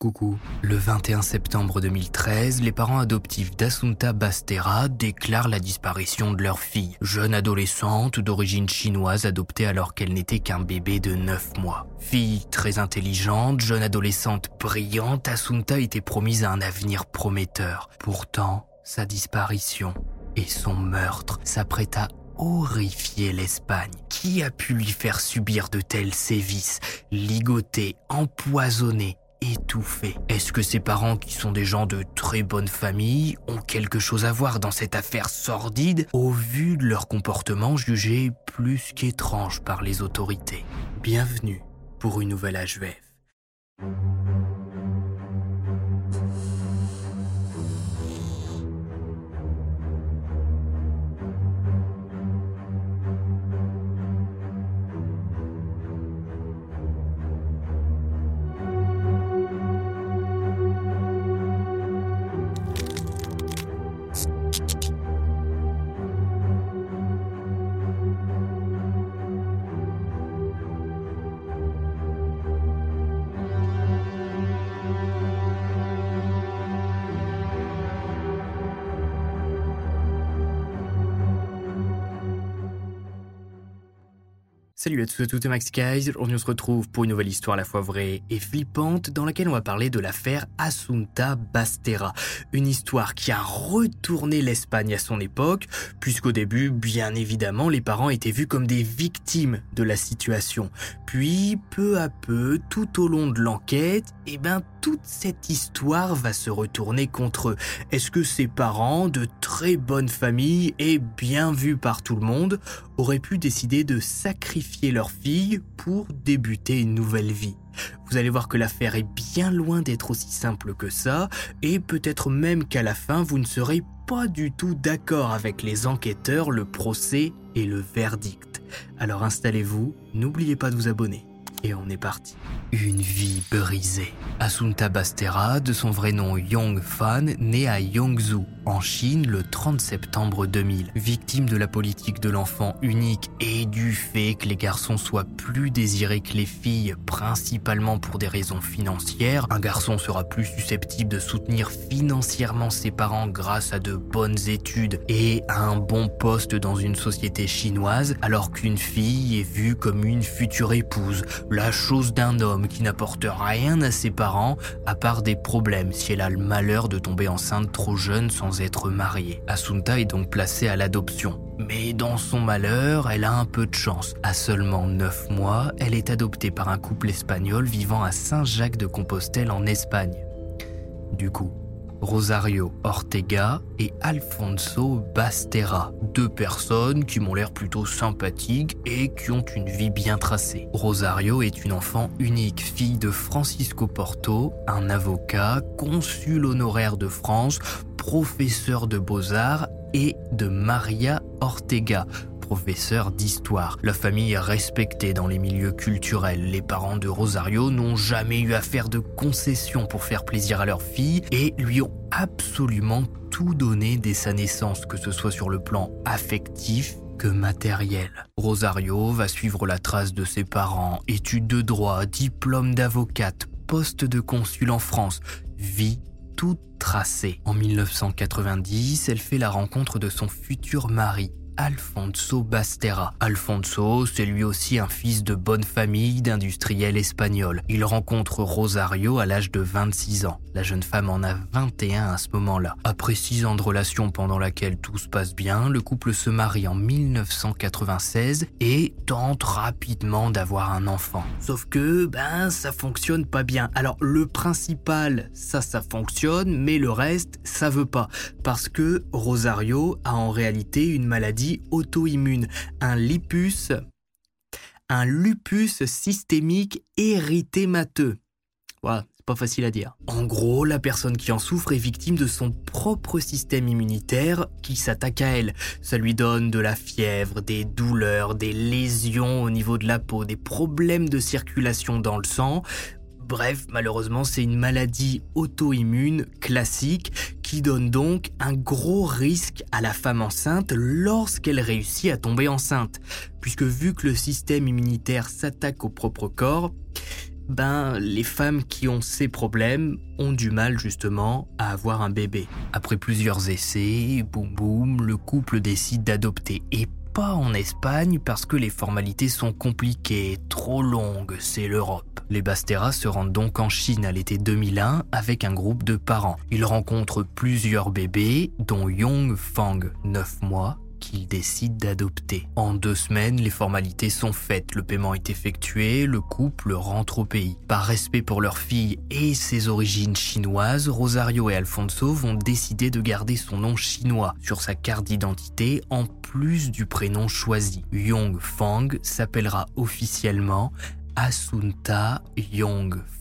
Coucou. Le 21 septembre 2013, les parents adoptifs d'Assunta Bastera déclarent la disparition de leur fille, jeune adolescente d'origine chinoise adoptée alors qu'elle n'était qu'un bébé de 9 mois. Fille très intelligente, jeune adolescente brillante, Assunta était promise à un avenir prometteur. Pourtant, sa disparition et son meurtre s'apprêtent à horrifier l'Espagne. Qui a pu lui faire subir de tels sévices, ligoter, empoisonner étouffé. Est-ce que ses parents, qui sont des gens de très bonne famille, ont quelque chose à voir dans cette affaire sordide au vu de leur comportement jugé plus qu'étrange par les autorités? Bienvenue pour une nouvelle HVF. Salut à tous et Max. Aujourd'hui, on se retrouve pour une nouvelle histoire à la fois vraie et flippante dans laquelle on va parler de l'affaire Assunta Bastera. Une histoire qui a retourné l'Espagne à son époque, puisqu'au début, bien évidemment, les parents étaient vus comme des victimes de la situation. Puis, peu à peu, tout au long de l'enquête, eh ben, toute cette histoire va se retourner contre eux. Est-ce que ces parents, de très bonne famille et bien vus par tout le monde, auraient pu décider de sacrifier leur fille pour débuter une nouvelle vie? Vous allez voir que l'affaire est bien loin d'être aussi simple que ça, et peut-être même qu'à la fin, vous ne serez pas du tout d'accord avec les enquêteurs, le procès et le verdict. Alors installez-vous, n'oubliez pas de vous abonner. Et on est parti. Une vie brisée. Asunta Bastera, de son vrai nom Yong Fan, née à Yongzhou, en Chine, le 30 septembre 2000. Victime de la politique de l'enfant unique et du fait que les garçons soient plus désirés que les filles, principalement pour des raisons financières, un garçon sera plus susceptible de soutenir financièrement ses parents grâce à de bonnes études et à un bon poste dans une société chinoise, alors qu'une fille est vue comme une future épouse, la chose d'un homme qui n'apporte rien à ses parents à part des problèmes si elle a le malheur de tomber enceinte trop jeune sans être mariée. Asunta est donc placée à l'adoption. Mais dans son malheur, elle a un peu de chance. À seulement 9 mois, elle est adoptée par un couple espagnol vivant à Saint-Jacques de Compostelle en Espagne. Du coup, Rosario Ortega et Alfonso Bastera, deux personnes qui m'ont l'air plutôt sympathiques et qui ont une vie bien tracée. Rosario est une enfant unique, fille de Francisco Porto, un avocat, consul honoraire de France, professeur de beaux-arts et de Maria Ortega, professeur d'histoire. La famille est respectée dans les milieux culturels. Les parents de Rosario n'ont jamais eu à faire de concessions pour faire plaisir à leur fille et lui ont absolument tout donné dès sa naissance, que ce soit sur le plan affectif que matériel. Rosario va suivre la trace de ses parents, études de droit, diplôme d'avocate, poste de consul en France, vie toute tracée. En 1990, elle fait la rencontre de son futur mari, Alfonso Bastera. Alfonso, c'est lui aussi un fils de bonne famille d'industriels espagnols. Il rencontre Rosario à l'âge de 26 ans. La jeune femme en a 21 à ce moment-là. Après 6 ans de relation pendant laquelle tout se passe bien, le couple se marie en 1996 et tente rapidement d'avoir un enfant. Sauf que, ben, ça fonctionne pas bien. Alors, le principal, ça, ça fonctionne, mais le reste, ça veut pas. Parce que Rosario a en réalité une maladie auto-immune, un lupus un lupus systémique érythémateux. Voilà, c'est pas facile à dire. En gros, la personne qui en souffre est victime de son propre système immunitaire qui s'attaque à elle. Ça lui donne de la fièvre, des douleurs, des lésions au niveau de la peau, des problèmes de circulation dans le sang, Bref, malheureusement, c'est une maladie auto-immune classique qui donne donc un gros risque à la femme enceinte lorsqu'elle réussit à tomber enceinte. Puisque vu que le système immunitaire s'attaque au propre corps, ben, les femmes qui ont ces problèmes ont du mal justement à avoir un bébé. Après plusieurs essais, boum boum, le couple décide d'adopter. Et pas en Espagne parce que les formalités sont compliquées, trop longues, c'est l'Europe. Les Bastera se rendent donc en Chine à l'été 2001 avec un groupe de parents. Ils rencontrent plusieurs bébés, dont Yong Fang, 9 mois, qu'ils décident d'adopter. En deux semaines, les formalités sont faites, le paiement est effectué, le couple rentre au pays. Par respect pour leur fille et ses origines chinoises, Rosario et Alfonso vont décider de garder son nom chinois sur sa carte d'identité en plus du prénom choisi. Yong Fang s'appellera officiellement Asunta Yong Fang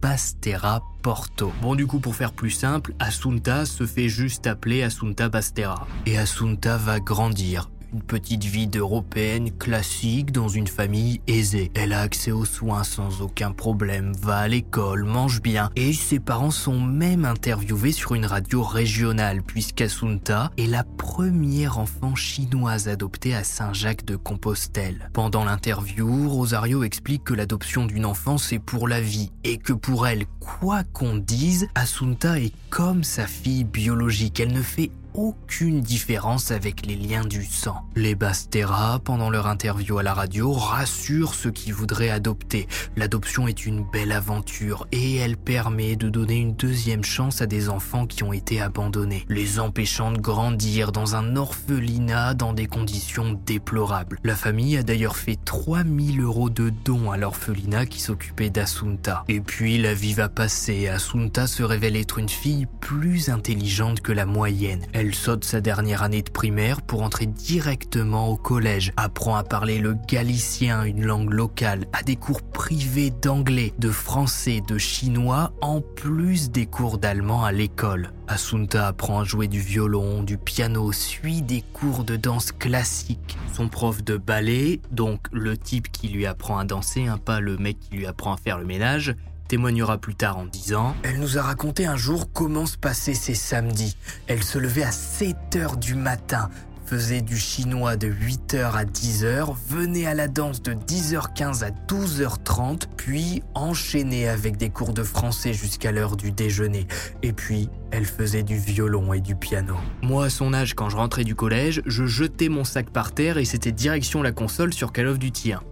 Bastera Porto. Bon du coup pour faire plus simple, Asunta se fait juste appeler Asunta Bastera. Et Asunta va grandir, petite vie d'européenne classique dans une famille aisée. Elle a accès aux soins sans aucun problème, va à l'école, mange bien, et ses parents sont même interviewés sur une radio régionale, puisqu'Asunta est la première enfant chinoise adoptée à Saint-Jacques-de-Compostelle. Pendant l'interview, Rosario explique que l'adoption d'une enfant c'est pour la vie, et que pour elle, quoi qu'on dise, Asunta est comme sa fille biologique, elle ne fait aucune différence avec les liens du sang. Les Bastera, pendant leur interview à la radio, rassurent ceux qui voudraient adopter. L'adoption est une belle aventure et elle permet de donner une deuxième chance à des enfants qui ont été abandonnés, les empêchant de grandir dans un orphelinat dans des conditions déplorables. La famille a d'ailleurs fait 3000 euros de dons à l'orphelinat qui s'occupait d'Asunta. Et puis la vie va passer, Asunta se révèle être une fille plus intelligente que la moyenne. Saute sa dernière année de primaire pour entrer directement au collège, apprend à parler le galicien, une langue locale, a des cours privés d'anglais, de français, de chinois, en plus des cours d'allemand à l'école. Asunta apprend à jouer du violon, du piano, suit des cours de danse classique. Son prof de ballet, donc le type qui lui apprend à danser, hein, pas le mec qui lui apprend à faire le ménage, témoignera plus tard en disant Elle nous a raconté un jour comment se passaient ses samedis. Elle se levait à 7 heures du matin, faisait du chinois de 8h à 10h, venait à la danse de 10h15 à 12h30, puis enchaînait avec des cours de français jusqu'à l'heure du déjeuner. Et puis, elle faisait du violon et du piano. Moi, à son âge, quand je rentrais du collège, je jetais mon sac par terre et c'était direction la console sur Call of Duty 1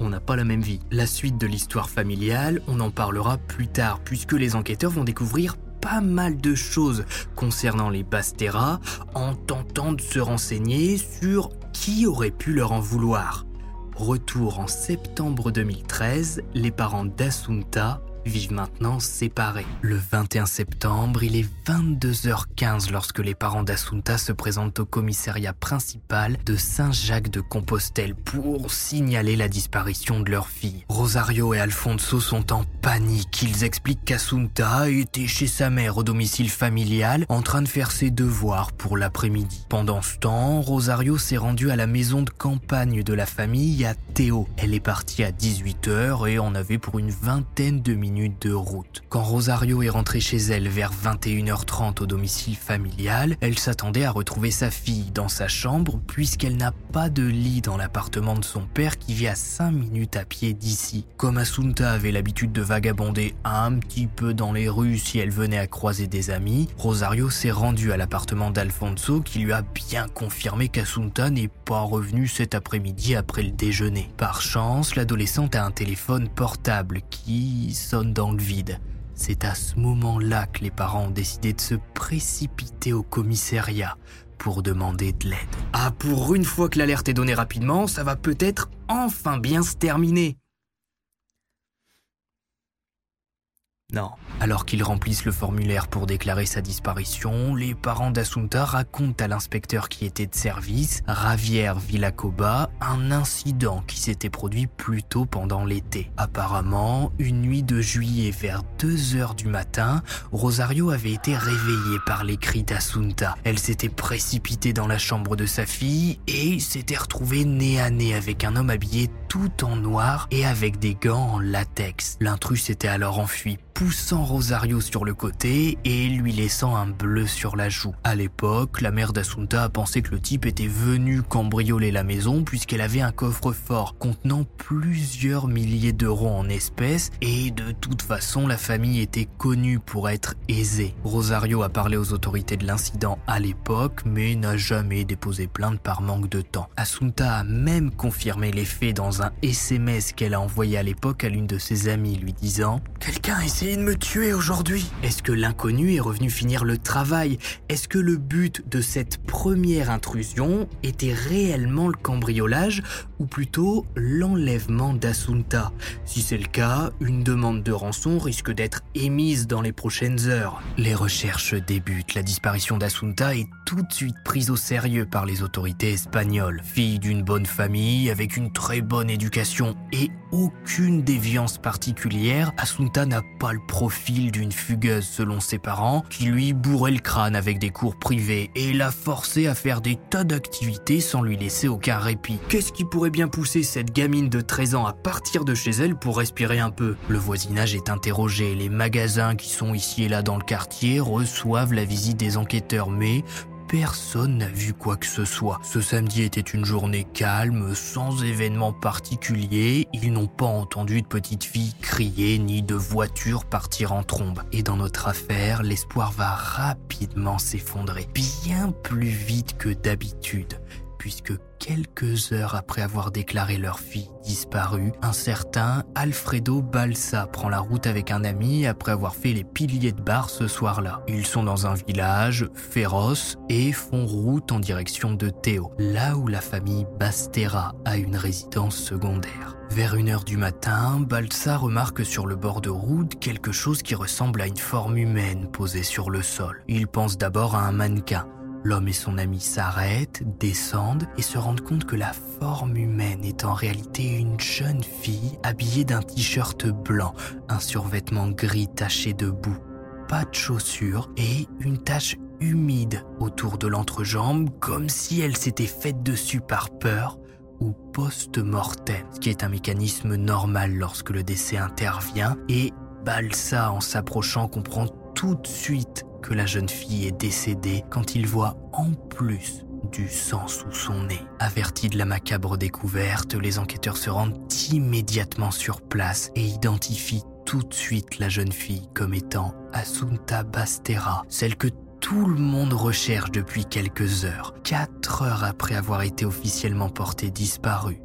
on n'a pas la même vie. La suite de l'histoire familiale, on en parlera plus tard, puisque les enquêteurs vont découvrir pas mal de choses concernant les Bastera en tentant de se renseigner sur qui aurait pu leur en vouloir. Retour en septembre 2013, les parents d'Asunta vivent maintenant séparés. Le 21 septembre, il est 22h15 lorsque les parents d'Assunta se présentent au commissariat principal de Saint-Jacques-de-Compostelle pour signaler la disparition de leur fille. Rosario et Alfonso sont en panique. Ils expliquent qu'Assunta était chez sa mère au domicile familial en train de faire ses devoirs pour l'après-midi. Pendant ce temps, Rosario s'est rendue à la maison de campagne de la famille à Théo. Elle est partie à 18h et en avait pour une vingtaine de minutes de route. Quand Rosario est rentrée chez elle vers 21h30 au domicile familial, elle s'attendait à retrouver sa fille dans sa chambre puisqu'elle n'a pas de lit dans l'appartement de son père qui vit à 5 minutes à pied d'ici. Comme Asunta avait l'habitude de vagabonder un petit peu dans les rues si elle venait à croiser des amis, Rosario s'est rendue à l'appartement d'Alfonso qui lui a bien confirmé qu'Asunta n'est pas revenue cet après-midi après le déjeuner. Par chance, l'adolescente a un téléphone portable qui sonne dans le vide. C'est à ce moment-là que les parents ont décidé de se précipiter au commissariat pour demander de l'aide. Ah, pour une fois que l'alerte est donnée rapidement, ça va peut-être enfin bien se terminer. Non. Alors qu'ils remplissent le formulaire pour déclarer sa disparition, les parents d'Assunta racontent à l'inspecteur qui était de service, Javier Villacoba, un incident qui s'était produit plus tôt pendant l'été. Apparemment, une nuit de juillet vers 2 heures du matin, Rosario avait été réveillée par les cris d'Assunta. Elle s'était précipitée dans la chambre de sa fille et s'était retrouvée nez à nez avec un homme habillé tout en noir et avec des gants en latex. L'intrus s'était alors enfui poussant Rosario sur le côté et lui laissant un bleu sur la joue. À l'époque, la mère d'Assunta a pensé que le type était venu cambrioler la maison puisqu'elle avait un coffre-fort contenant plusieurs milliers d'euros en espèces et de toute façon la famille était connue pour être aisée. Rosario a parlé aux autorités de l'incident à l'époque mais n'a jamais déposé plainte par manque de temps. Assunta a même confirmé les faits dans un SMS qu'elle a envoyé à l'époque à l'une de ses amies lui disant ⁇ Quelqu'un essaie me tuer aujourd'hui Est-ce que l'inconnu est revenu finir le travail? Est-ce que le but de cette première intrusion était réellement le cambriolage ou plutôt l'enlèvement d'Assunta? Si c'est le cas, une demande de rançon risque d'être émise dans les prochaines heures. Les recherches débutent. La disparition d'Assunta est tout de suite prise au sérieux par les autorités espagnoles. Fille d'une bonne famille, avec une très bonne éducation et aucune déviance particulière, Assunta n'a pas profil d'une fugueuse selon ses parents, qui lui bourrait le crâne avec des cours privés et l'a forcé à faire des tas d'activités sans lui laisser aucun répit. Qu'est-ce qui pourrait bien pousser cette gamine de 13 ans à partir de chez elle pour respirer un peu? Le voisinage est interrogé, les magasins qui sont ici et là dans le quartier reçoivent la visite des enquêteurs, mais personne n'a vu quoi que ce soit. Ce samedi était une journée calme, sans événement particulier. Ils n'ont pas entendu de petite fille crier ni de voiture partir en trombe. Et dans notre affaire, l'espoir va rapidement s'effondrer, bien plus vite que d'habitude puisque quelques heures après avoir déclaré leur fille disparue, un certain Alfredo Balsa prend la route avec un ami après avoir fait les piliers de bar ce soir-là. Ils sont dans un village féroce et font route en direction de Théo, là où la famille Bastera a une résidence secondaire. Vers une heure du matin, Balsa remarque sur le bord de route quelque chose qui ressemble à une forme humaine posée sur le sol. Il pense d'abord à un mannequin, L'homme et son ami s'arrêtent, descendent et se rendent compte que la forme humaine est en réalité une jeune fille habillée d'un t-shirt blanc, un survêtement gris taché de boue, pas de chaussures et une tache humide autour de l'entrejambe comme si elle s'était faite dessus par peur ou post-mortem, ce qui est un mécanisme normal lorsque le décès intervient et Balsa en s'approchant comprend tout de suite que la jeune fille est décédée quand il voit en plus du sang sous son nez. Avertis de la macabre découverte, les enquêteurs se rendent immédiatement sur place et identifient tout de suite la jeune fille comme étant Assunta Bastera, celle que tout le monde recherche depuis quelques heures. Quatre heures après avoir été officiellement portée disparue,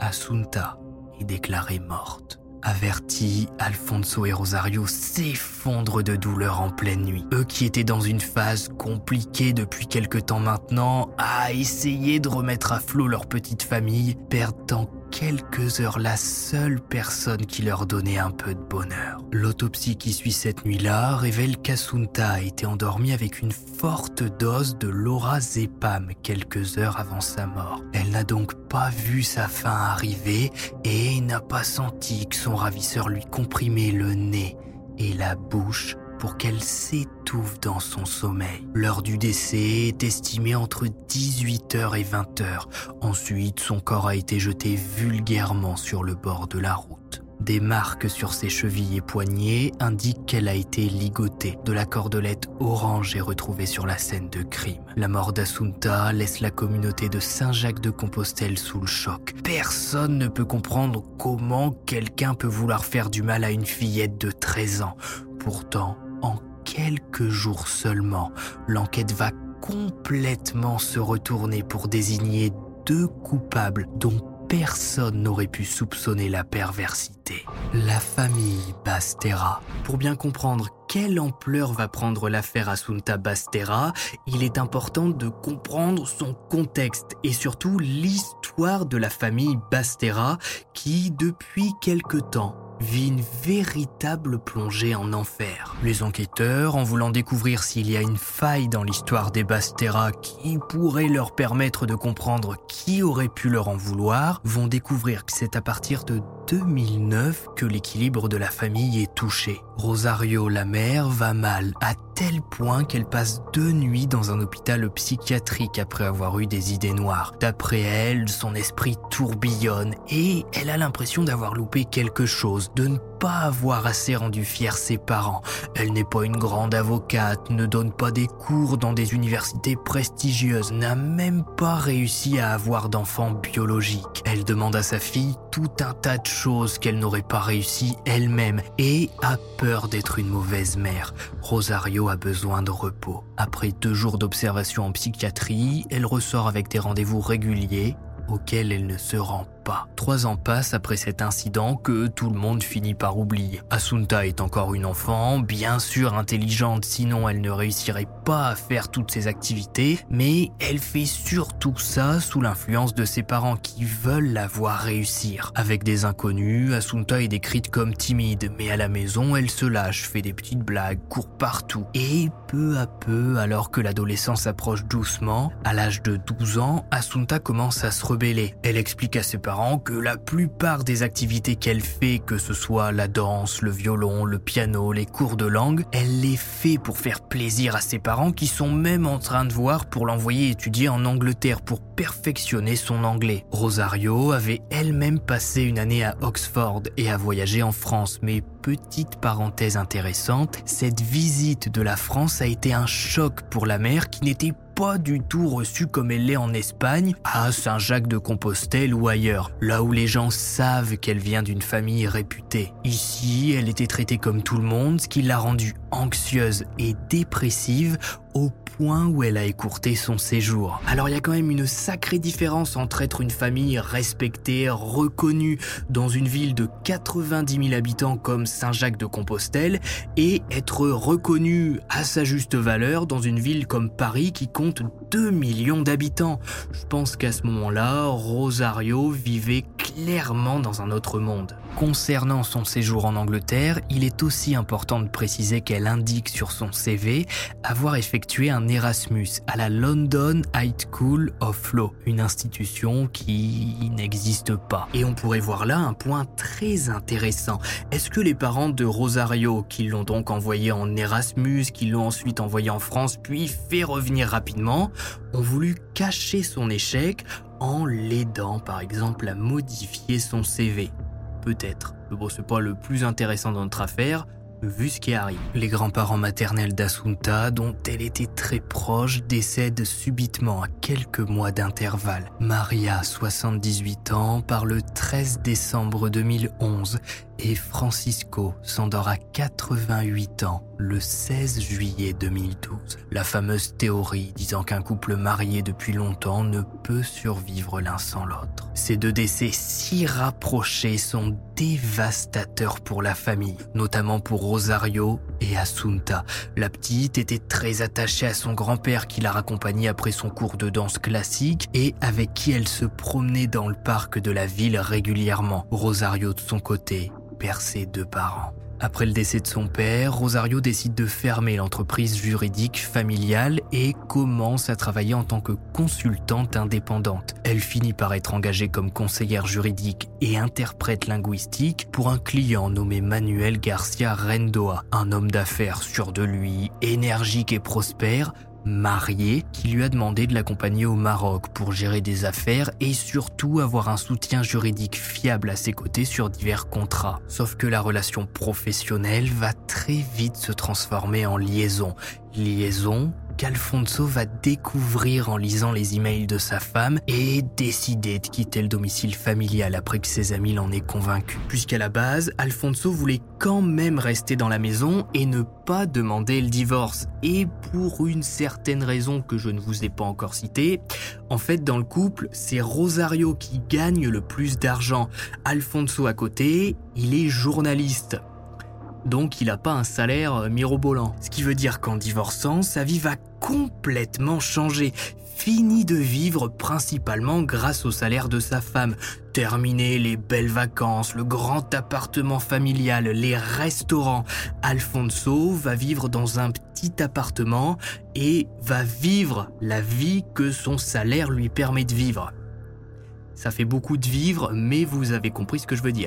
Assunta est déclarée morte. Avertis, Alfonso et Rosario s'effondrent de douleur en pleine nuit. Eux qui étaient dans une phase compliquée depuis quelque temps maintenant, à essayer de remettre à flot leur petite famille, perdent en quelques heures la seule personne qui leur donnait un peu de bonheur. L'autopsie qui suit cette nuit-là révèle qu'Asunta a été endormie avec une forte dose de lorazépam quelques heures avant sa mort. Elle n'a donc pas vu sa fin arriver et n'a pas senti que son ravisseur lui comprimait le nez et la bouche pour qu'elle s'étouffe dans son sommeil. L'heure du décès est estimée entre 18h et 20h. Ensuite, son corps a été jeté vulgairement sur le bord de la route. Des marques sur ses chevilles et poignets indiquent qu'elle a été ligotée. De la cordelette orange est retrouvée sur la scène de crime. La mort d'Assunta laisse la communauté de Saint-Jacques-de-Compostelle sous le choc. Personne ne peut comprendre comment quelqu'un peut vouloir faire du mal à une fillette de 13 ans. Pourtant, en quelques jours seulement, l'enquête va complètement se retourner pour désigner deux coupables dont personne n'aurait pu soupçonner la perversité. La famille Bastera. Pour bien comprendre quelle ampleur va prendre l'affaire Assunta Bastera, il est important de comprendre son contexte et surtout l'histoire de la famille Bastera qui, depuis quelque temps, vit une véritable plongée en enfer. Les enquêteurs, en voulant découvrir s'il y a une faille dans l'histoire des Bastera qui pourrait leur permettre de comprendre qui aurait pu leur en vouloir, vont découvrir que c'est à partir de 2009 que l'équilibre de la famille est touché. Rosario, la mère, va mal, à tel point qu'elle passe deux nuits dans un hôpital psychiatrique après avoir eu des idées noires. D'après elle, son esprit tourbillonne et elle a l'impression d'avoir loupé quelque chose, de ne pas avoir assez rendu fier ses parents. Elle n'est pas une grande avocate, ne donne pas des cours dans des universités prestigieuses, n'a même pas réussi à avoir d'enfants biologiques. Elle demande à sa fille tout un tas de choses qu'elle n'aurait pas réussi elle-même et a peur d'être une mauvaise mère. Rosario a besoin de repos. Après deux jours d'observation en psychiatrie, elle ressort avec des rendez-vous réguliers auxquels elle ne se rend pas. Trois ans passent après cet incident que tout le monde finit par oublier. Asunta est encore une enfant, bien sûr intelligente, sinon elle ne réussirait pas à faire toutes ses activités, mais elle fait surtout ça sous l'influence de ses parents qui veulent la voir réussir. Avec des inconnus, Asunta est décrite comme timide, mais à la maison, elle se lâche, fait des petites blagues, court partout. Et peu à peu, alors que l'adolescence approche doucement, à l'âge de 12 ans, Asunta commence à se rebeller. Elle explique à ses parents que la plupart des activités qu'elle fait, que ce soit la danse, le violon, le piano, les cours de langue, elle les fait pour faire plaisir à ses parents qui sont même en train de voir pour l'envoyer étudier en Angleterre pour perfectionner son anglais. Rosario avait elle-même passé une année à Oxford et a voyagé en France, mais petite parenthèse intéressante, cette visite de la France a été un choc pour la mère qui n'était pas du tout reçue comme elle l'est en Espagne, à Saint-Jacques de Compostelle ou ailleurs, là où les gens savent qu'elle vient d'une famille réputée. Ici, elle était traitée comme tout le monde, ce qui l'a rendue anxieuse et dépressive au où elle a écourté son séjour. Alors il y a quand même une sacrée différence entre être une famille respectée, reconnue dans une ville de 90 000 habitants comme Saint-Jacques de Compostelle et être reconnue à sa juste valeur dans une ville comme Paris qui compte 2 millions d'habitants. Je pense qu'à ce moment-là, Rosario vivait clairement dans un autre monde. Concernant son séjour en Angleterre, il est aussi important de préciser qu'elle indique sur son CV avoir effectué un Erasmus à la London High School of Law, une institution qui n'existe pas. Et on pourrait voir là un point très intéressant. Est-ce que les parents de Rosario, qui l'ont donc envoyé en Erasmus, qui l'ont ensuite envoyé en France, puis fait revenir rapidement, ont voulu cacher son échec en l'aidant par exemple à modifier son CV Peut-être. Bon, c'est pas le plus intéressant dans notre affaire vu ce qui arrive. Les grands-parents maternels d'Assunta, dont elle était très proche, décèdent subitement à quelques mois d'intervalle. Maria, 78 ans, par le 13 décembre 2011 et Francisco s'endort à 88 ans le 16 juillet 2012. La fameuse théorie disant qu'un couple marié depuis longtemps ne peut survivre l'un sans l'autre. Ces deux décès si rapprochés sont dévastateurs pour la famille, notamment pour Rosario et Asunta. La petite était très attachée à son grand-père qui la raccompagnait après son cours de danse classique et avec qui elle se promenait dans le parc de la ville régulièrement. Rosario de son côté perd parents. Après le décès de son père, Rosario décide de fermer l'entreprise juridique familiale et commence à travailler en tant que consultante indépendante. Elle finit par être engagée comme conseillère juridique et interprète linguistique pour un client nommé Manuel Garcia Rendoa, un homme d'affaires sûr de lui, énergique et prospère, marié qui lui a demandé de l'accompagner au Maroc pour gérer des affaires et surtout avoir un soutien juridique fiable à ses côtés sur divers contrats. Sauf que la relation professionnelle va très vite se transformer en liaison. Liaison qu'Alfonso va découvrir en lisant les emails de sa femme et décider de quitter le domicile familial après que ses amis l'en aient convaincu. Puisqu'à la base, Alfonso voulait quand même rester dans la maison et ne pas demander le divorce. Et pour une certaine raison que je ne vous ai pas encore citée, en fait dans le couple, c'est Rosario qui gagne le plus d'argent. Alfonso à côté, il est journaliste donc il n'a pas un salaire euh, mirobolant. Ce qui veut dire qu'en divorçant, sa vie va complètement changer. fini de vivre principalement grâce au salaire de sa femme. Terminé les belles vacances, le grand appartement familial, les restaurants, Alfonso va vivre dans un petit appartement et va vivre la vie que son salaire lui permet de vivre. Ça fait beaucoup de vivre, mais vous avez compris ce que je veux dire.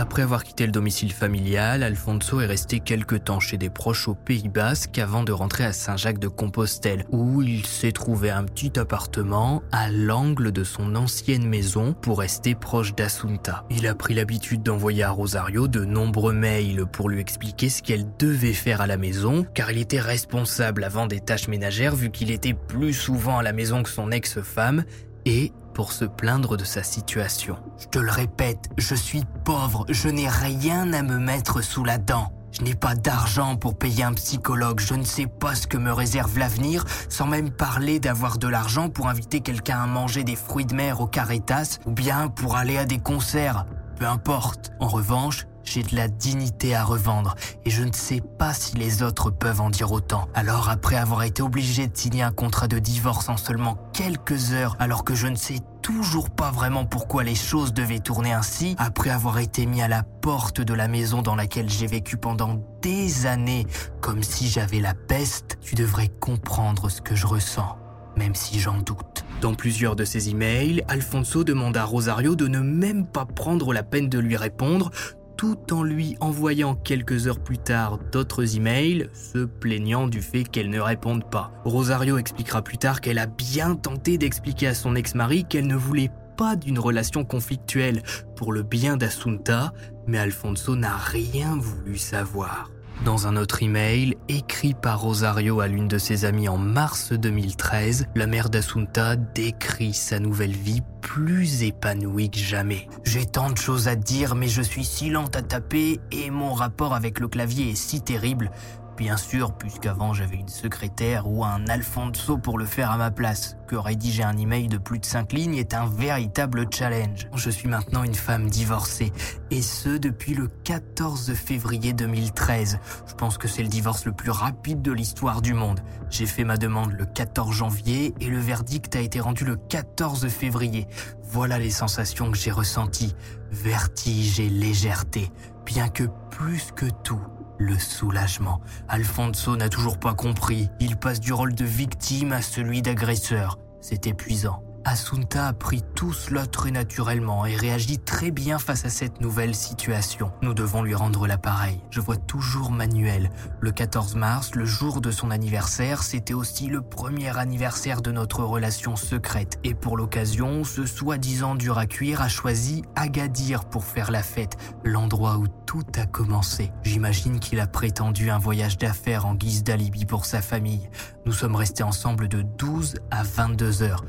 Après avoir quitté le domicile familial, Alfonso est resté quelque temps chez des proches au Pays Basque avant de rentrer à Saint-Jacques-de-Compostelle, où il s'est trouvé un petit appartement à l'angle de son ancienne maison pour rester proche d'Assunta. Il a pris l'habitude d'envoyer à Rosario de nombreux mails pour lui expliquer ce qu'elle devait faire à la maison, car il était responsable avant des tâches ménagères vu qu'il était plus souvent à la maison que son ex-femme, et pour se plaindre de sa situation. Je te le répète, je suis pauvre, je n'ai rien à me mettre sous la dent. Je n'ai pas d'argent pour payer un psychologue, je ne sais pas ce que me réserve l'avenir, sans même parler d'avoir de l'argent pour inviter quelqu'un à manger des fruits de mer au Caritas, ou bien pour aller à des concerts. Peu importe. En revanche, j'ai de la dignité à revendre et je ne sais pas si les autres peuvent en dire autant. Alors après avoir été obligé de signer un contrat de divorce en seulement quelques heures alors que je ne sais toujours pas vraiment pourquoi les choses devaient tourner ainsi, après avoir été mis à la porte de la maison dans laquelle j'ai vécu pendant des années comme si j'avais la peste, tu devrais comprendre ce que je ressens, même si j'en doute. Dans plusieurs de ses emails, Alfonso demande à Rosario de ne même pas prendre la peine de lui répondre, tout en lui envoyant quelques heures plus tard d'autres emails, se plaignant du fait qu'elle ne réponde pas. Rosario expliquera plus tard qu'elle a bien tenté d'expliquer à son ex-mari qu'elle ne voulait pas d'une relation conflictuelle pour le bien d'Assunta, mais Alfonso n'a rien voulu savoir. Dans un autre email, écrit par Rosario à l'une de ses amies en mars 2013, la mère d'Assunta décrit sa nouvelle vie plus épanouie que jamais. J'ai tant de choses à dire, mais je suis si lente à taper et mon rapport avec le clavier est si terrible bien sûr, puisqu'avant j'avais une secrétaire ou un Alfonso pour le faire à ma place, que rédiger un email de plus de 5 lignes est un véritable challenge. Je suis maintenant une femme divorcée, et ce depuis le 14 février 2013. Je pense que c'est le divorce le plus rapide de l'histoire du monde. J'ai fait ma demande le 14 janvier et le verdict a été rendu le 14 février. Voilà les sensations que j'ai ressenties. Vertige et légèreté, bien que plus que tout, le soulagement. Alfonso n'a toujours pas compris. Il passe du rôle de victime à celui d'agresseur. C'est épuisant. Asunta a pris tout cela très naturellement et réagit très bien face à cette nouvelle situation. Nous devons lui rendre l'appareil. Je vois toujours Manuel. Le 14 mars, le jour de son anniversaire, c'était aussi le premier anniversaire de notre relation secrète. Et pour l'occasion, ce soi-disant dur à cuire a choisi Agadir pour faire la fête, l'endroit où tout a commencé. J'imagine qu'il a prétendu un voyage d'affaires en guise d'alibi pour sa famille. Nous sommes restés ensemble de 12 à 22 heures.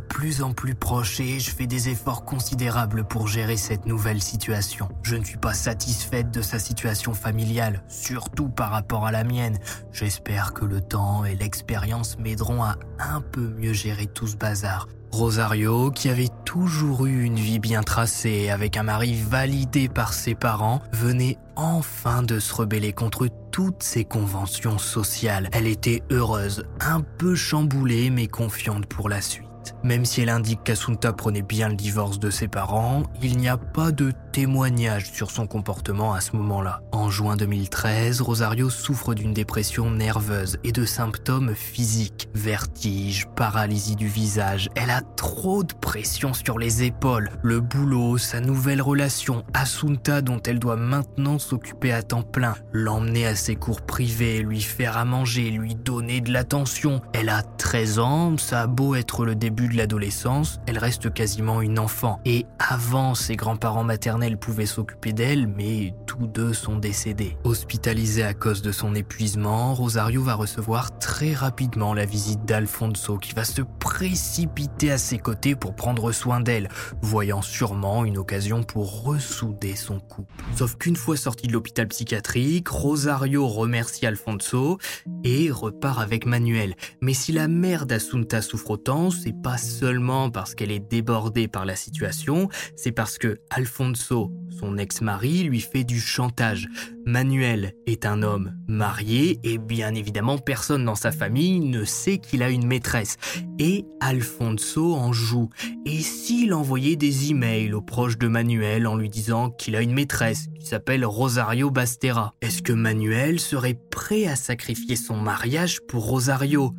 Plus en plus proches et je fais des efforts considérables pour gérer cette nouvelle situation. Je ne suis pas satisfaite de sa situation familiale, surtout par rapport à la mienne. J'espère que le temps et l'expérience m'aideront à un peu mieux gérer tout ce bazar. Rosario, qui avait toujours eu une vie bien tracée avec un mari validé par ses parents, venait enfin de se rebeller contre toutes ces conventions sociales. Elle était heureuse, un peu chamboulée mais confiante pour la suite. Même si elle indique qu'Asunta prenait bien le divorce de ses parents, il n'y a pas de témoignage sur son comportement à ce moment-là. En juin 2013, Rosario souffre d'une dépression nerveuse et de symptômes physiques. Vertige, paralysie du visage. Elle a trop de pression sur les épaules. Le boulot, sa nouvelle relation, Asunta dont elle doit maintenant s'occuper à temps plein. L'emmener à ses cours privés, lui faire à manger, lui donner de l'attention. Elle a 13 ans, ça a beau être le début de l'adolescence, elle reste quasiment une enfant. Et avant, ses grands-parents maternels pouvaient s'occuper d'elle, mais tous deux sont décédés. Hospitalisé à cause de son épuisement, Rosario va recevoir très rapidement la visite d'Alfonso qui va se précipiter à ses côtés pour prendre soin d'elle, voyant sûrement une occasion pour ressouder son couple. Sauf qu'une fois sorti de l'hôpital psychiatrique, Rosario remercie Alfonso et repart avec Manuel. Mais si la mère d'Assunta souffre autant, c'est pas seulement parce qu'elle est débordée par la situation, c'est parce que Alfonso, son ex-mari, lui fait du chantage. Manuel est un homme marié et bien évidemment personne dans sa famille ne sait qu'il a une maîtresse. Et Alfonso en joue. Et s'il envoyait des emails aux proches de Manuel en lui disant qu'il a une maîtresse qui s'appelle Rosario Bastera, est-ce que Manuel serait prêt à sacrifier son mariage pour Rosario?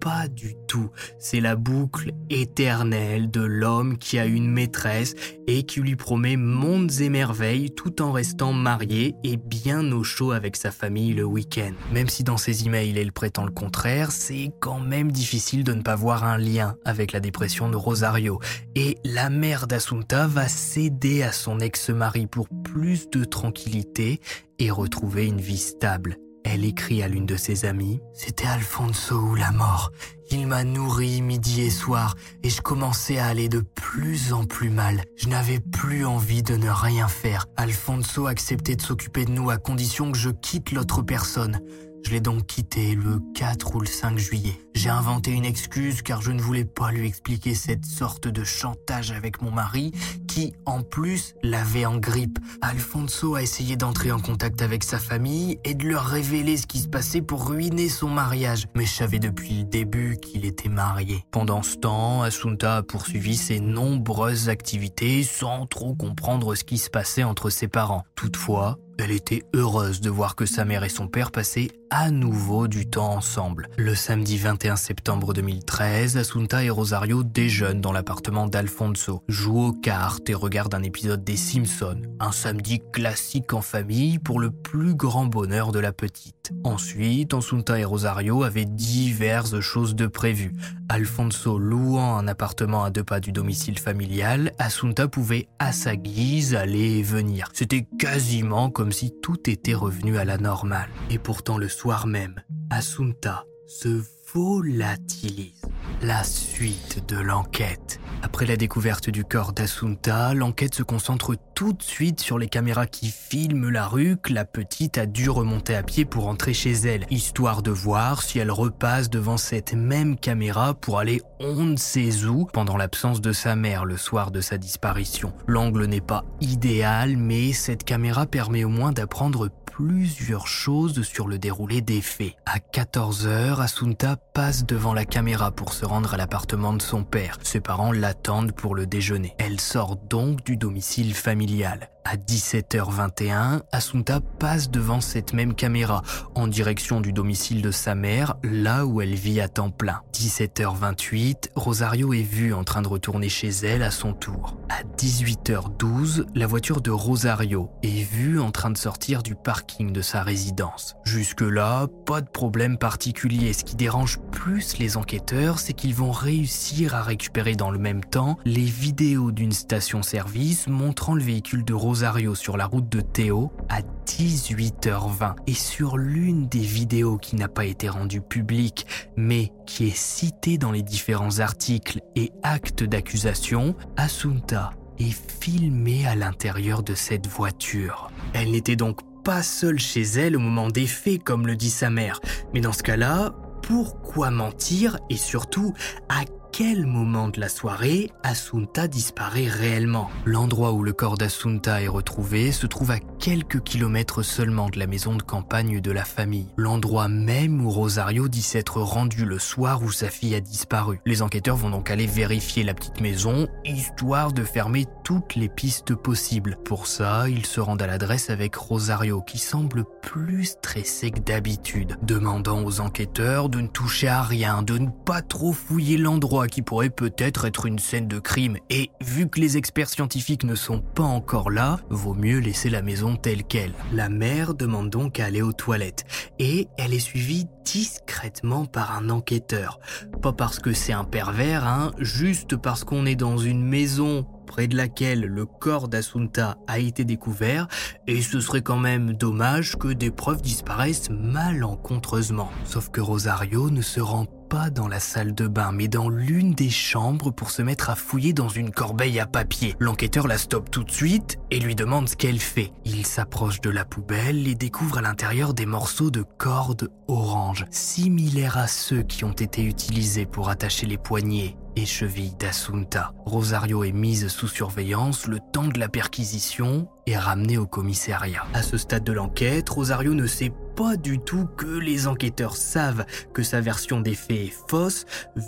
Pas du tout. C'est la boucle éternelle de l'homme qui a une maîtresse et qui lui promet mondes et merveilles tout en restant marié et bien au chaud avec sa famille le week-end. Même si dans ses emails elle prétend le contraire, c'est quand même difficile de ne pas voir un lien avec la dépression de Rosario. Et la mère d'Assunta va céder à son ex-mari pour plus de tranquillité et retrouver une vie stable. Elle écrit à l'une de ses amies C'était Alfonso ou la mort. Il m'a nourri midi et soir et je commençais à aller de plus en plus mal. Je n'avais plus envie de ne rien faire. Alfonso acceptait de s'occuper de nous à condition que je quitte l'autre personne. Je l'ai donc quitté le 4 ou le 5 juillet. J'ai inventé une excuse car je ne voulais pas lui expliquer cette sorte de chantage avec mon mari qui, en plus, l'avait en grippe. Alfonso a essayé d'entrer en contact avec sa famille et de leur révéler ce qui se passait pour ruiner son mariage. Mais je savais depuis le début qu'il était marié. Pendant ce temps, Asunta a poursuivi ses nombreuses activités sans trop comprendre ce qui se passait entre ses parents. Toutefois, elle était heureuse de voir que sa mère et son père passaient à nouveau du temps ensemble. Le samedi 21 septembre 2013, Asunta et Rosario déjeunent dans l'appartement d'Alfonso, jouent aux cartes et regardent un épisode des Simpsons. Un samedi classique en famille pour le plus grand bonheur de la petite. Ensuite, Asunta et Rosario avaient diverses choses de prévues. Alfonso louant un appartement à deux pas du domicile familial, Asunta pouvait à sa guise aller et venir. C'était quasiment comme si tout était revenu à la normale. Et pourtant le soir même, Asunta se volatilise. La suite de l'enquête. Après la découverte du corps d'Asunta, l'enquête se concentre tout de suite sur les caméras qui filment la rue que la petite a dû remonter à pied pour entrer chez elle, histoire de voir si elle repasse devant cette même caméra pour aller on ne sait où pendant l'absence de sa mère le soir de sa disparition. L'angle n'est pas idéal, mais cette caméra permet au moins d'apprendre plusieurs choses sur le déroulé des faits. À 14h, Asunta passe devant la caméra pour se rendre à l'appartement de son père. Ses parents l'attendent pour le déjeuner. Elle sort donc du domicile familial. À 17h21, Asunta passe devant cette même caméra, en direction du domicile de sa mère, là où elle vit à temps plein. 17h28, Rosario est vue en train de retourner chez elle à son tour. À 18h12, la voiture de Rosario est vue en train de sortir du parking de sa résidence. Jusque-là, pas de problème particulier. Ce qui dérange plus les enquêteurs, c'est qu'ils vont réussir à récupérer dans le même temps les vidéos d'une station-service montrant le véhicule de Rosario Rosario sur la route de Théo à 18h20 et sur l'une des vidéos qui n'a pas été rendue publique mais qui est citée dans les différents articles et actes d'accusation, Asunta est filmée à l'intérieur de cette voiture. Elle n'était donc pas seule chez elle au moment des faits comme le dit sa mère, mais dans ce cas-là, pourquoi mentir et surtout à quel moment de la soirée Asunta disparaît réellement L'endroit où le corps d'Asunta est retrouvé se trouve à quelques kilomètres seulement de la maison de campagne de la famille. L'endroit même où Rosario dit s'être rendu le soir où sa fille a disparu. Les enquêteurs vont donc aller vérifier la petite maison, histoire de fermer toutes les pistes possibles. Pour ça, ils se rendent à l'adresse avec Rosario, qui semble plus stressé que d'habitude, demandant aux enquêteurs de ne toucher à rien, de ne pas trop fouiller l'endroit qui pourrait peut-être être une scène de crime. Et vu que les experts scientifiques ne sont pas encore là, vaut mieux laisser la maison telle qu'elle. La mère demande donc à aller aux toilettes et elle est suivie discrètement par un enquêteur. Pas parce que c'est un pervers, hein, juste parce qu'on est dans une maison près de laquelle le corps d'Assunta a été découvert, et ce serait quand même dommage que des preuves disparaissent malencontreusement. Sauf que Rosario ne se rend pas dans la salle de bain, mais dans l'une des chambres pour se mettre à fouiller dans une corbeille à papier. L'enquêteur la stoppe tout de suite et lui demande ce qu'elle fait. Il s'approche de la poubelle et découvre à l'intérieur des morceaux de corde orange, similaires à ceux qui ont été utilisés pour attacher les poignets et chevilles d'Assunta. Rosario est mise sous surveillance le temps de la perquisition et ramenée au commissariat. À ce stade de l'enquête, Rosario ne sait pas du tout que les enquêteurs savent que sa version des faits est fausse,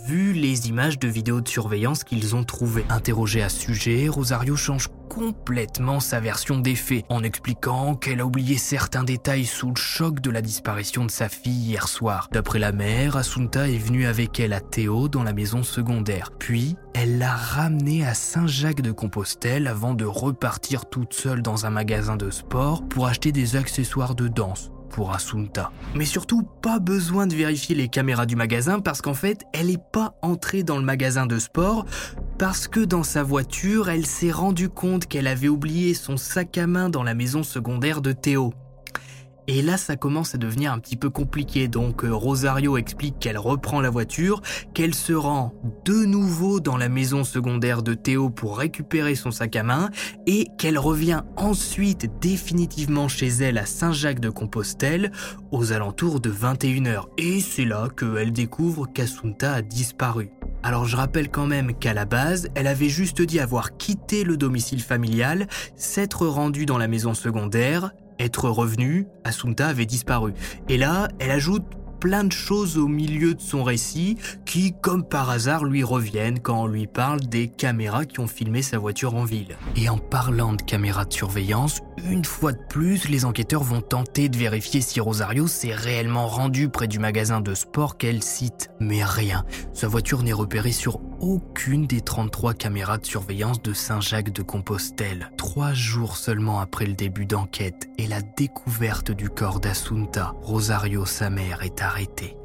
vu les images de vidéos de surveillance qu'ils ont trouvées. Interrogé à ce sujet, Rosario change complètement sa version des faits en expliquant qu'elle a oublié certains détails sous le choc de la disparition de sa fille hier soir. D'après la mère, Assunta est venue avec elle à Théo dans la maison secondaire. Puis, elle l'a ramenée à Saint-Jacques-de-Compostelle avant de repartir toute seule dans un magasin de sport pour acheter des accessoires de danse Mais surtout, pas besoin de vérifier les caméras du magasin parce qu'en fait, elle n'est pas entrée dans le magasin de sport parce que dans sa voiture, elle s'est rendue compte qu'elle avait oublié son sac à main dans la maison secondaire de Théo. Et là, ça commence à devenir un petit peu compliqué. Donc, euh, Rosario explique qu'elle reprend la voiture, qu'elle se rend de nouveau dans la maison secondaire de Théo pour récupérer son sac à main et qu'elle revient ensuite définitivement chez elle à Saint-Jacques-de-Compostelle aux alentours de 21h. Et c'est là qu'elle découvre qu'Assunta a disparu. Alors je rappelle quand même qu'à la base, elle avait juste dit avoir quitté le domicile familial, s'être rendue dans la maison secondaire, être revenue, Assunta avait disparu. Et là, elle ajoute plein de choses au milieu de son récit qui, comme par hasard, lui reviennent quand on lui parle des caméras qui ont filmé sa voiture en ville. Et en parlant de caméras de surveillance, une fois de plus, les enquêteurs vont tenter de vérifier si Rosario s'est réellement rendu près du magasin de sport qu'elle cite. Mais rien, sa voiture n'est repérée sur aucune des 33 caméras de surveillance de Saint-Jacques de Compostelle. Trois jours seulement après le début d'enquête et la découverte du corps d'Assunta, Rosario, sa mère, est arrêtée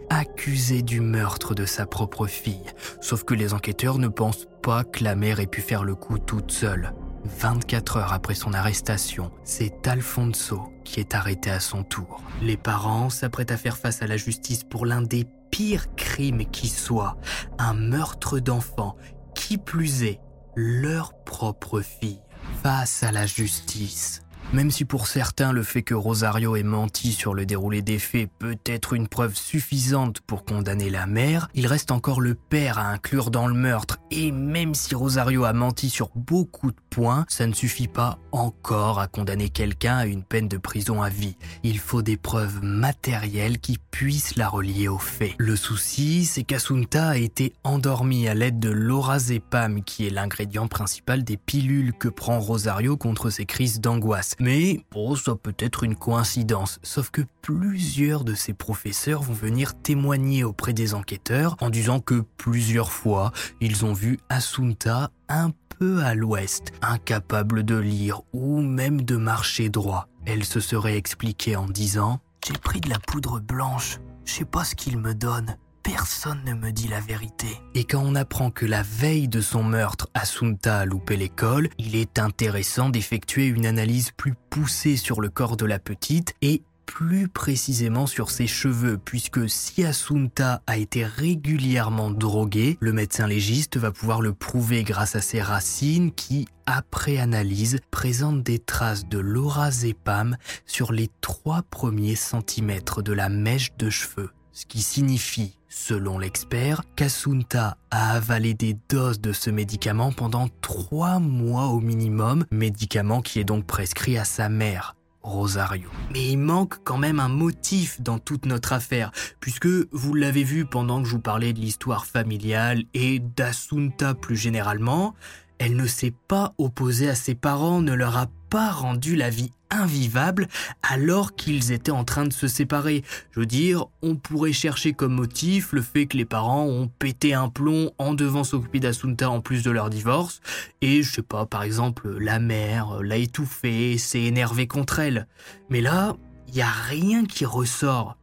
accusée du meurtre de sa propre fille. Sauf que les enquêteurs ne pensent pas que la mère ait pu faire le coup toute seule. 24 heures après son arrestation, c'est Alfonso qui est arrêté à son tour. Les parents s'apprêtent à faire face à la justice pour l'un des pire crime qui soit, un meurtre d'enfant, qui plus est, leur propre fille, face à la justice. Même si pour certains le fait que Rosario ait menti sur le déroulé des faits peut être une preuve suffisante pour condamner la mère, il reste encore le père à inclure dans le meurtre et même si Rosario a menti sur beaucoup de points, ça ne suffit pas encore à condamner quelqu'un à une peine de prison à vie. Il faut des preuves matérielles qui puissent la relier aux faits. Le souci, c'est qu'Asunta a été endormie à l'aide de l'orazépam qui est l'ingrédient principal des pilules que prend Rosario contre ses crises d'angoisse. Mais, oh, ça peut être une coïncidence, sauf que plusieurs de ces professeurs vont venir témoigner auprès des enquêteurs en disant que plusieurs fois, ils ont vu Asunta un peu à l'ouest, incapable de lire ou même de marcher droit. Elle se serait expliquée en disant J'ai pris de la poudre blanche, je sais pas ce qu'il me donne personne ne me dit la vérité. Et quand on apprend que la veille de son meurtre, Asunta a loupé l'école, il est intéressant d'effectuer une analyse plus poussée sur le corps de la petite et plus précisément sur ses cheveux, puisque si Asunta a été régulièrement droguée, le médecin légiste va pouvoir le prouver grâce à ses racines qui, après analyse, présentent des traces de lorazépam sur les trois premiers centimètres de la mèche de cheveux ce qui signifie, selon l'expert, qu'Asunta a avalé des doses de ce médicament pendant trois mois au minimum, médicament qui est donc prescrit à sa mère. Rosario. Mais il manque quand même un motif dans toute notre affaire, puisque vous l'avez vu pendant que je vous parlais de l'histoire familiale et d'Asunta plus généralement, elle ne s'est pas opposée à ses parents, ne leur a pas rendu la vie invivable alors qu'ils étaient en train de se séparer. Je veux dire, on pourrait chercher comme motif le fait que les parents ont pété un plomb en devant s'occuper d'Asunta en plus de leur divorce, et je sais pas, par exemple, la mère l'a étouffée, s'est énervée contre elle. Mais là, il y a rien qui ressort.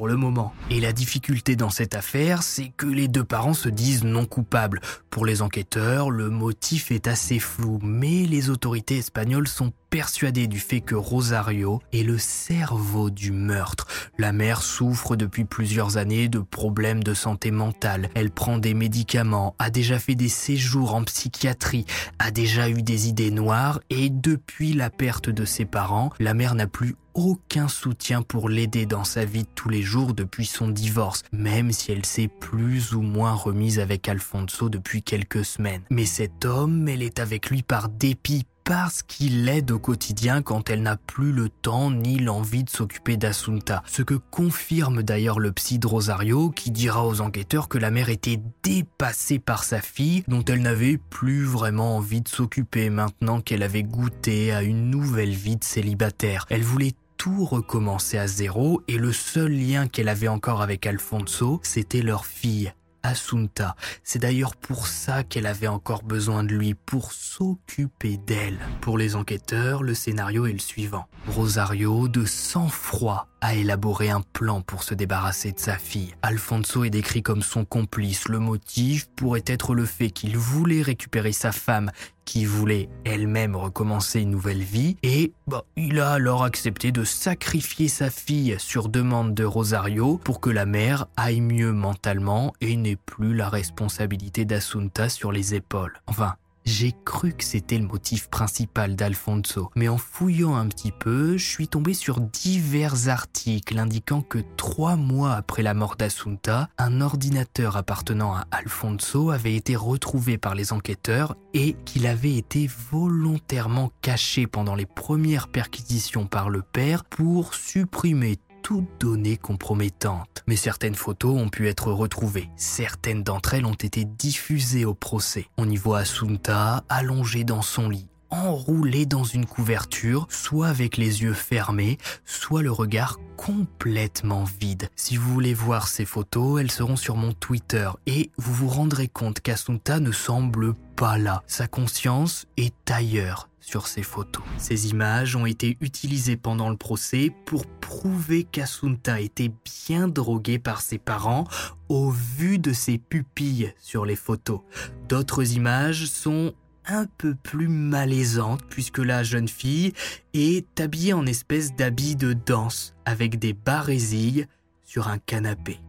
Le moment. Et la difficulté dans cette affaire, c'est que les deux parents se disent non coupables. Pour les enquêteurs, le motif est assez flou, mais les autorités espagnoles sont persuadées du fait que Rosario est le cerveau du meurtre. La mère souffre depuis plusieurs années de problèmes de santé mentale. Elle prend des médicaments, a déjà fait des séjours en psychiatrie, a déjà eu des idées noires et depuis la perte de ses parents, la mère n'a plus aucun soutien pour l'aider dans sa vie de tous les jours depuis son divorce, même si elle s'est plus ou moins remise avec Alfonso depuis quelques semaines. Mais cet homme, elle est avec lui par dépit, parce qu'il l'aide au quotidien quand elle n'a plus le temps ni l'envie de s'occuper d'Assunta. Ce que confirme d'ailleurs le psy de Rosario qui dira aux enquêteurs que la mère était dépassée par sa fille dont elle n'avait plus vraiment envie de s'occuper maintenant qu'elle avait goûté à une nouvelle vie de célibataire. Elle voulait tout recommencer à zéro et le seul lien qu'elle avait encore avec Alfonso, c'était leur fille. Assunta. C'est d'ailleurs pour ça qu'elle avait encore besoin de lui, pour s'occuper d'elle. Pour les enquêteurs, le scénario est le suivant. Rosario, de sang-froid, a élaboré un plan pour se débarrasser de sa fille. Alfonso est décrit comme son complice. Le motif pourrait être le fait qu'il voulait récupérer sa femme, qui voulait elle-même recommencer une nouvelle vie, et bah, il a alors accepté de sacrifier sa fille sur demande de Rosario pour que la mère aille mieux mentalement et n'ait plus la responsabilité d'Assunta sur les épaules. Enfin, j'ai cru que c'était le motif principal d'Alfonso, mais en fouillant un petit peu, je suis tombé sur divers articles indiquant que trois mois après la mort d'Assunta, un ordinateur appartenant à Alfonso avait été retrouvé par les enquêteurs et qu'il avait été volontairement caché pendant les premières perquisitions par le père pour supprimer toutes données compromettantes. Mais certaines photos ont pu être retrouvées. Certaines d'entre elles ont été diffusées au procès. On y voit Asunta allongée dans son lit, enroulée dans une couverture, soit avec les yeux fermés, soit le regard complètement vide. Si vous voulez voir ces photos, elles seront sur mon Twitter et vous vous rendrez compte qu'Asunta ne semble pas là. Sa conscience est ailleurs sur ces photos. Ces images ont été utilisées pendant le procès pour prouver qu'Asunta était bien droguée par ses parents au vu de ses pupilles sur les photos. D'autres images sont un peu plus malaisantes puisque la jeune fille est habillée en espèce d'habit de danse avec des barésilles sur un canapé.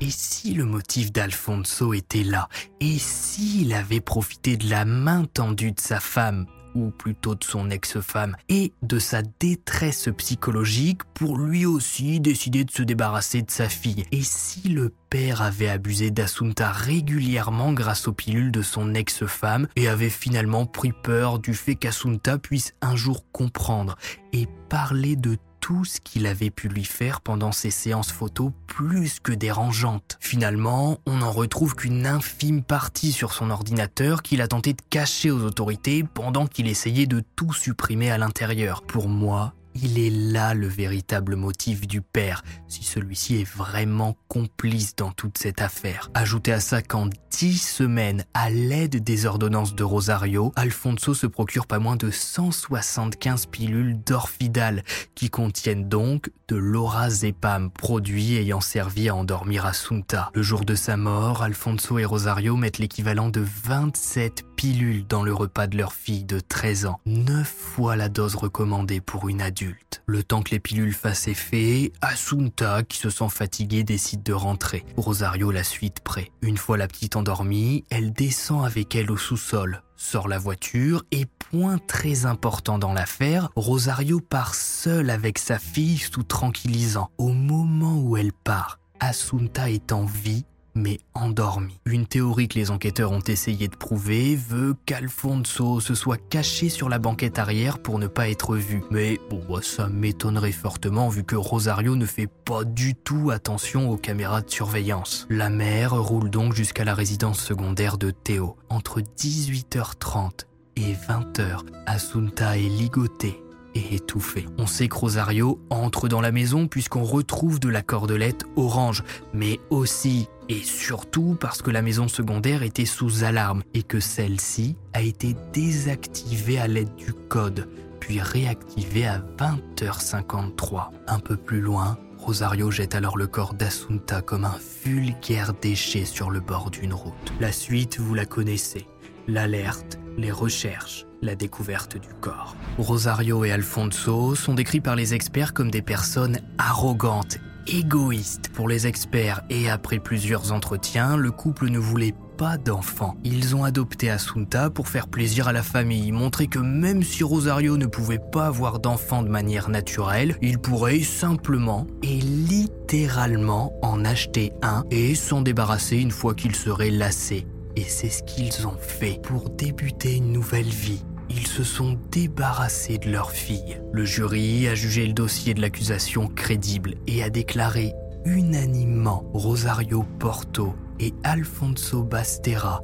Et si le motif d'Alfonso était là? Et s'il avait profité de la main tendue de sa femme ou plutôt de son ex-femme, et de sa détresse psychologique pour lui aussi décider de se débarrasser de sa fille. Et si le père avait abusé d'Asunta régulièrement grâce aux pilules de son ex-femme et avait finalement pris peur du fait qu'Asunta puisse un jour comprendre et parler de tout ce qu'il avait pu lui faire pendant ses séances photos plus que dérangeantes. Finalement, on n'en retrouve qu'une infime partie sur son ordinateur qu'il a tenté de cacher aux autorités pendant qu'il essayait de tout supprimer à l'intérieur. Pour moi, il est là le véritable motif du père, si celui-ci est vraiment complice dans toute cette affaire. Ajoutez à ça qu'en dix semaines, à l'aide des ordonnances de Rosario, Alfonso se procure pas moins de 175 pilules d'orfidal, qui contiennent donc de l'orazépam, produit ayant servi à endormir Assunta. Le jour de sa mort, Alfonso et Rosario mettent l'équivalent de 27 pilules dans le repas de leur fille de 13 ans, 9 fois la dose recommandée pour une adulte. Le temps que les pilules fassent effet, Asunta, qui se sent fatiguée, décide de rentrer. Rosario la suit près. Une fois la petite endormie, elle descend avec elle au sous-sol, sort la voiture et point très important dans l'affaire, Rosario part seule avec sa fille sous tranquillisant. Au moment où elle part, Asunta est en vie mais endormi. Une théorie que les enquêteurs ont essayé de prouver veut qu'Alfonso se soit caché sur la banquette arrière pour ne pas être vu. Mais bon, bah, ça m'étonnerait fortement vu que Rosario ne fait pas du tout attention aux caméras de surveillance. La mère roule donc jusqu'à la résidence secondaire de Théo. Entre 18h30 et 20h, Asunta est ligotée et étouffée. On sait que Rosario entre dans la maison puisqu'on retrouve de la cordelette orange, mais aussi et surtout parce que la maison secondaire était sous alarme et que celle-ci a été désactivée à l'aide du code, puis réactivée à 20h53. Un peu plus loin, Rosario jette alors le corps d'Assunta comme un vulgaire déchet sur le bord d'une route. La suite, vous la connaissez. L'alerte, les recherches, la découverte du corps. Rosario et Alfonso sont décrits par les experts comme des personnes arrogantes, égoïstes. Pour les experts et après plusieurs entretiens, le couple ne voulait pas d'enfants. Ils ont adopté Asunta pour faire plaisir à la famille, montrer que même si Rosario ne pouvait pas avoir d'enfants de manière naturelle, il pourrait simplement et littéralement en acheter un et s'en débarrasser une fois qu'il serait lassé. Et c'est ce qu'ils ont fait pour débuter une nouvelle vie. Ils se sont débarrassés de leur fille. Le jury a jugé le dossier de l'accusation crédible et a déclaré unanimement Rosario Porto et Alfonso Bastera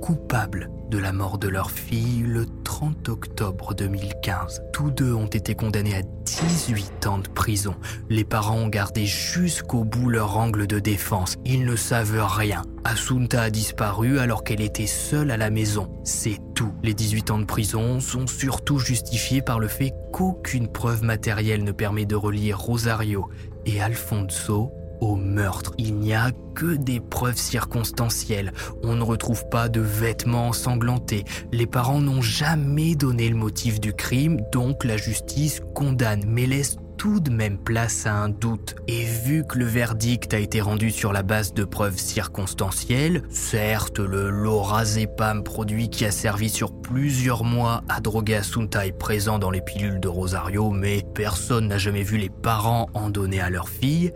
coupables de la mort de leur fille le 30 octobre 2015. Tous deux ont été condamnés à 18 ans de prison. Les parents ont gardé jusqu'au bout leur angle de défense. Ils ne savent rien. Asunta a disparu alors qu'elle était seule à la maison. C'est tout. Les 18 ans de prison sont surtout justifiés par le fait qu'aucune preuve matérielle ne permet de relier Rosario et Alfonso au meurtre. Il n'y a que des preuves circonstancielles. On ne retrouve pas de vêtements ensanglantés. Les parents n'ont jamais donné le motif du crime, donc la justice condamne, mais laisse tout de même place à un doute. Et vu que le verdict a été rendu sur la base de preuves circonstancielles, certes le lorazepam produit qui a servi sur plusieurs mois à droguer Asunta est présent dans les pilules de Rosario, mais personne n'a jamais vu les parents en donner à leur fille,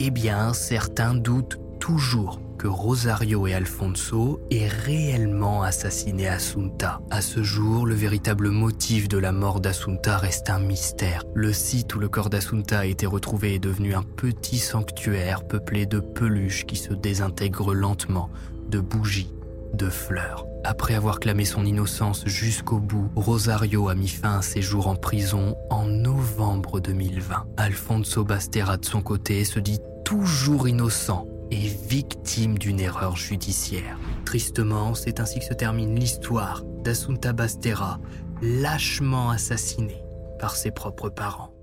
eh bien, certains doutent toujours que Rosario et Alfonso aient réellement assassiné Asunta. À ce jour, le véritable motif de la mort d'Asunta reste un mystère. Le site où le corps d'Asunta a été retrouvé est devenu un petit sanctuaire peuplé de peluches qui se désintègrent lentement, de bougies, de fleurs. Après avoir clamé son innocence jusqu'au bout, Rosario a mis fin à ses jours en prison en novembre 2020. Alfonso Bastera de son côté se dit toujours innocent et victime d'une erreur judiciaire. Tristement, c'est ainsi que se termine l'histoire d'Assunta Bastera, lâchement assassinée par ses propres parents.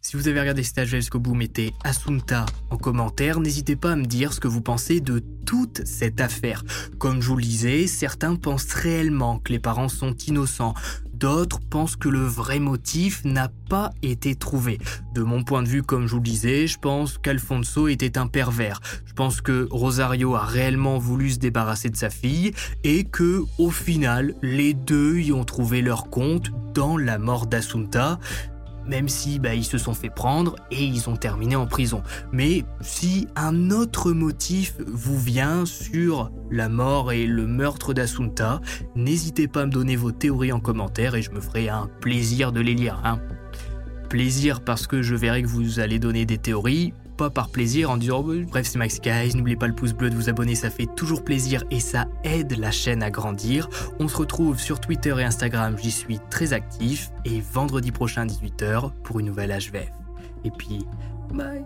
Si vous avez regardé cet jusqu'au bout, mettez Asunta en commentaire. N'hésitez pas à me dire ce que vous pensez de toute cette affaire. Comme je vous le disais, certains pensent réellement que les parents sont innocents. D'autres pensent que le vrai motif n'a pas été trouvé. De mon point de vue, comme je vous le disais, je pense qu'Alfonso était un pervers. Je pense que Rosario a réellement voulu se débarrasser de sa fille et que, au final, les deux y ont trouvé leur compte dans la mort d'Asunta même si bah, ils se sont fait prendre et ils ont terminé en prison. Mais si un autre motif vous vient sur la mort et le meurtre d'Asunta, n'hésitez pas à me donner vos théories en commentaire et je me ferai un plaisir de les lire. Hein. Plaisir parce que je verrai que vous allez donner des théories, pas par plaisir en disant oh, bref c'est Max Guys, n'oubliez pas le pouce bleu de vous abonner, ça fait toujours plaisir et ça aide la chaîne à grandir. On se retrouve sur Twitter et Instagram, j'y suis très actif et vendredi prochain 18h pour une nouvelle HVF. Et puis, bye